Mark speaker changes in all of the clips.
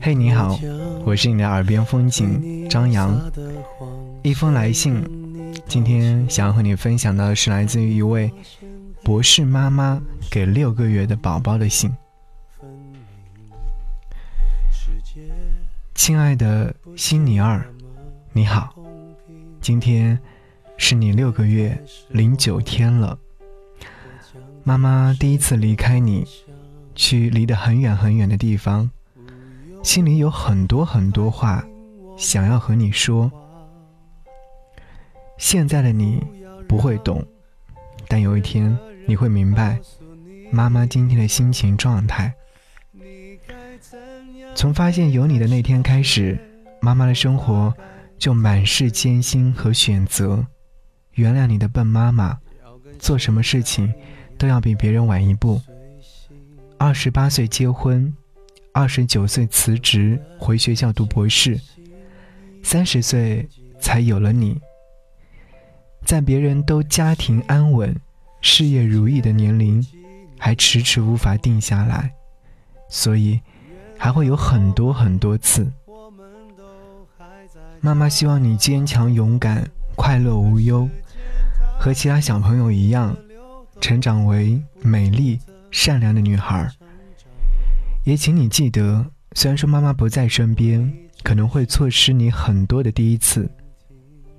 Speaker 1: 嘿，你好，我是你的耳边风景张扬。一封来信，今天想要和你分享的是来自于一位博士妈妈给六个月的宝宝的信。亲爱的辛尼尔，你好，今天是你六个月零九天了。妈妈第一次离开你，去离得很远很远的地方。心里有很多很多话想要和你说。现在的你不会懂，但有一天你会明白妈妈今天的心情状态。从发现有你的那天开始，妈妈的生活就满是艰辛和选择。原谅你的笨妈妈，做什么事情都要比别人晚一步。二十八岁结婚。二十九岁辞职回学校读博士，三十岁才有了你。在别人都家庭安稳、事业如意的年龄，还迟迟无法定下来，所以还会有很多很多次。妈妈希望你坚强勇敢、快乐无忧，和其他小朋友一样，成长为美丽善良的女孩。也请你记得，虽然说妈妈不在身边，可能会错失你很多的第一次：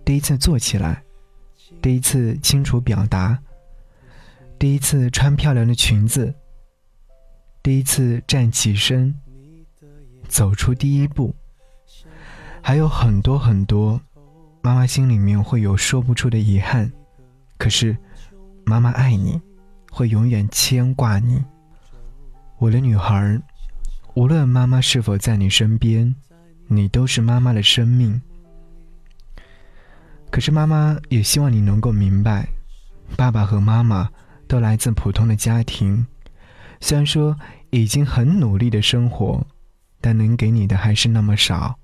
Speaker 1: 第一次坐起来，第一次清楚表达，第一次穿漂亮的裙子，第一次站起身，走出第一步，还有很多很多，妈妈心里面会有说不出的遗憾。可是，妈妈爱你，会永远牵挂你，我的女孩。无论妈妈是否在你身边，你都是妈妈的生命。可是妈妈也希望你能够明白，爸爸和妈妈都来自普通的家庭，虽然说已经很努力的生活，但能给你的还是那么少。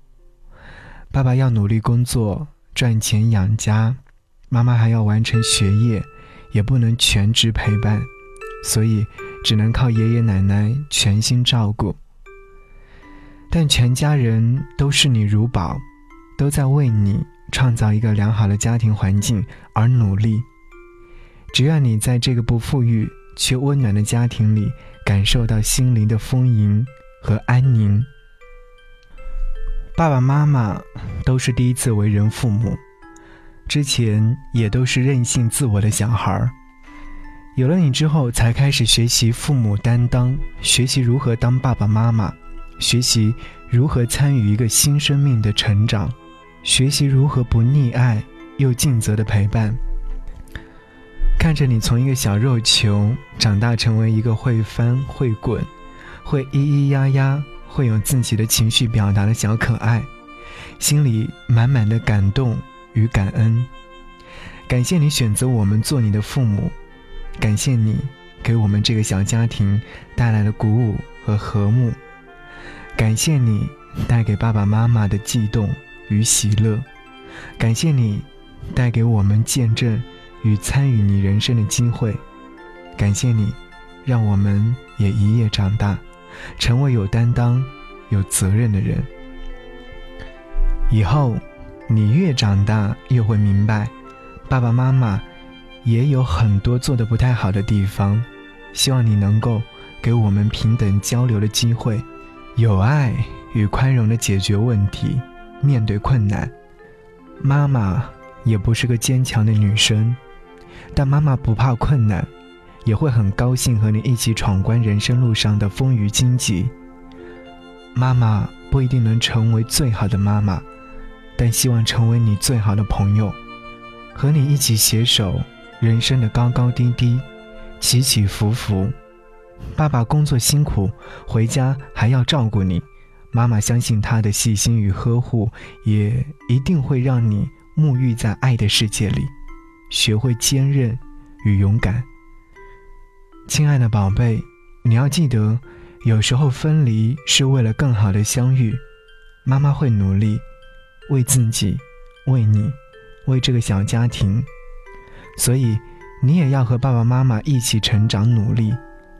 Speaker 1: 爸爸要努力工作赚钱养家，妈妈还要完成学业，也不能全职陪伴，所以只能靠爷爷奶奶全心照顾。但全家人都视你如宝，都在为你创造一个良好的家庭环境而努力。只愿你在这个不富裕却温暖的家庭里，感受到心灵的丰盈和安宁。爸爸妈妈都是第一次为人父母，之前也都是任性自我的小孩儿。有了你之后，才开始学习父母担当，学习如何当爸爸妈妈。学习如何参与一个新生命的成长，学习如何不溺爱又尽责的陪伴。看着你从一个小肉球长大成为一个会翻会滚、会咿咿呀呀、会有自己的情绪表达的小可爱，心里满满的感动与感恩。感谢你选择我们做你的父母，感谢你给我们这个小家庭带来了鼓舞和和睦。感谢你带给爸爸妈妈的悸动与喜乐，感谢你带给我们见证与参与你人生的机会，感谢你让我们也一夜长大，成为有担当、有责任的人。以后你越长大越会明白，爸爸妈妈也有很多做的不太好的地方，希望你能够给我们平等交流的机会。有爱与宽容的解决问题，面对困难。妈妈也不是个坚强的女生，但妈妈不怕困难，也会很高兴和你一起闯关人生路上的风雨荆棘。妈妈不一定能成为最好的妈妈，但希望成为你最好的朋友，和你一起携手人生的高高低低、起起伏伏，爸爸工作辛苦，回家还要照顾你。妈妈相信他的细心与呵护，也一定会让你沐浴在爱的世界里，学会坚韧与勇敢。亲爱的宝贝，你要记得，有时候分离是为了更好的相遇。妈妈会努力，为自己，为你，为这个小家庭。所以，你也要和爸爸妈妈一起成长，努力，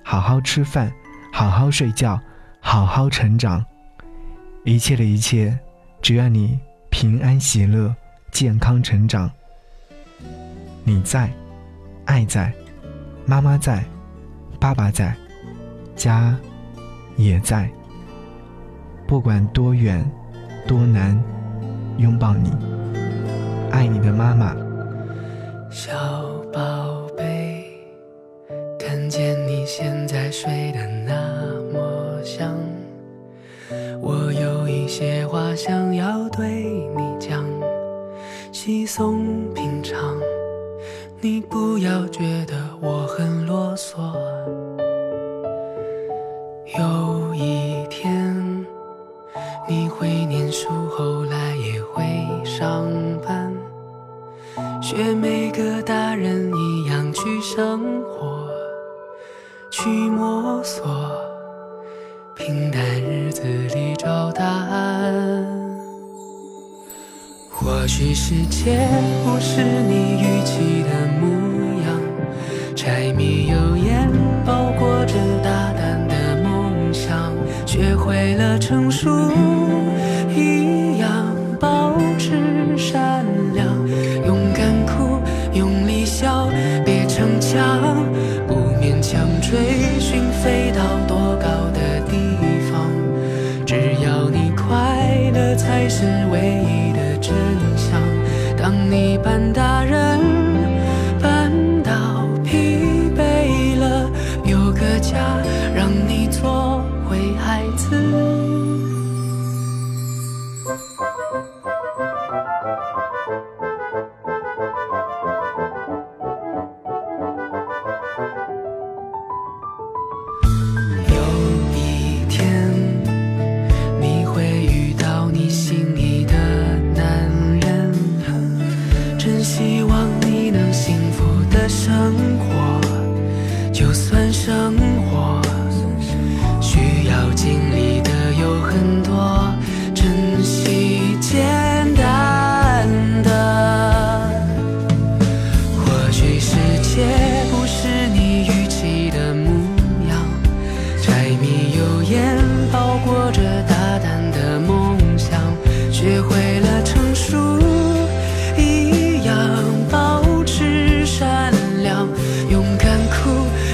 Speaker 1: 好好吃饭，好好睡觉，好好成长。一切的一切，只愿你平安喜乐、健康成长。你在，爱在，妈妈在，爸爸在，家也在。不管多远、多难，拥抱你，爱你的妈妈。
Speaker 2: 小宝贝，看见你现在睡得那么香。我有一些话想要对你讲，稀松平常，你不要觉得我很啰嗦。有一天你会念书，后来也会上班，学每个大人一样去生活，去摸索。平淡日子里找答案。或许世界不是你预期的模样，柴米才是唯一的真相。当你扮大人，过着大胆的梦想学会了成熟一样保持善良勇敢哭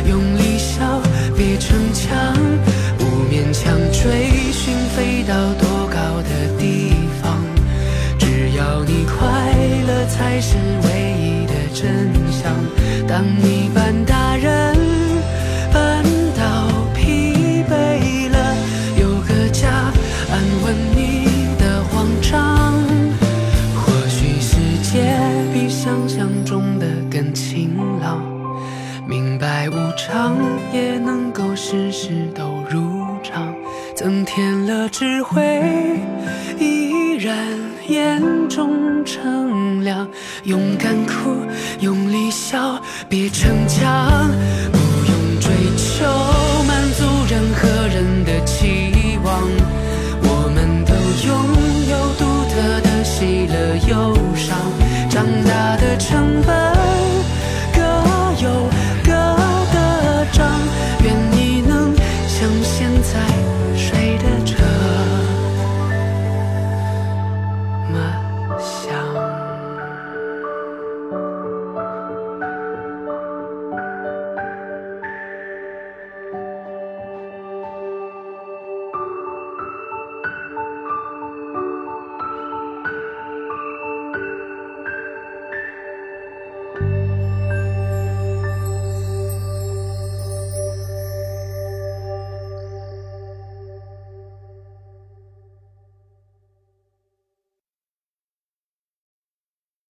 Speaker 2: 用力笑别逞强不勉强追寻飞到多高的地方。只要你快乐才是唯一的真相。当你扮大也能够事事都如常。增添了智慧依然眼中澄亮勇敢哭用力笑别逞强不用追求满足任何人的期望。我们都拥有独特的喜乐忧伤长大的成本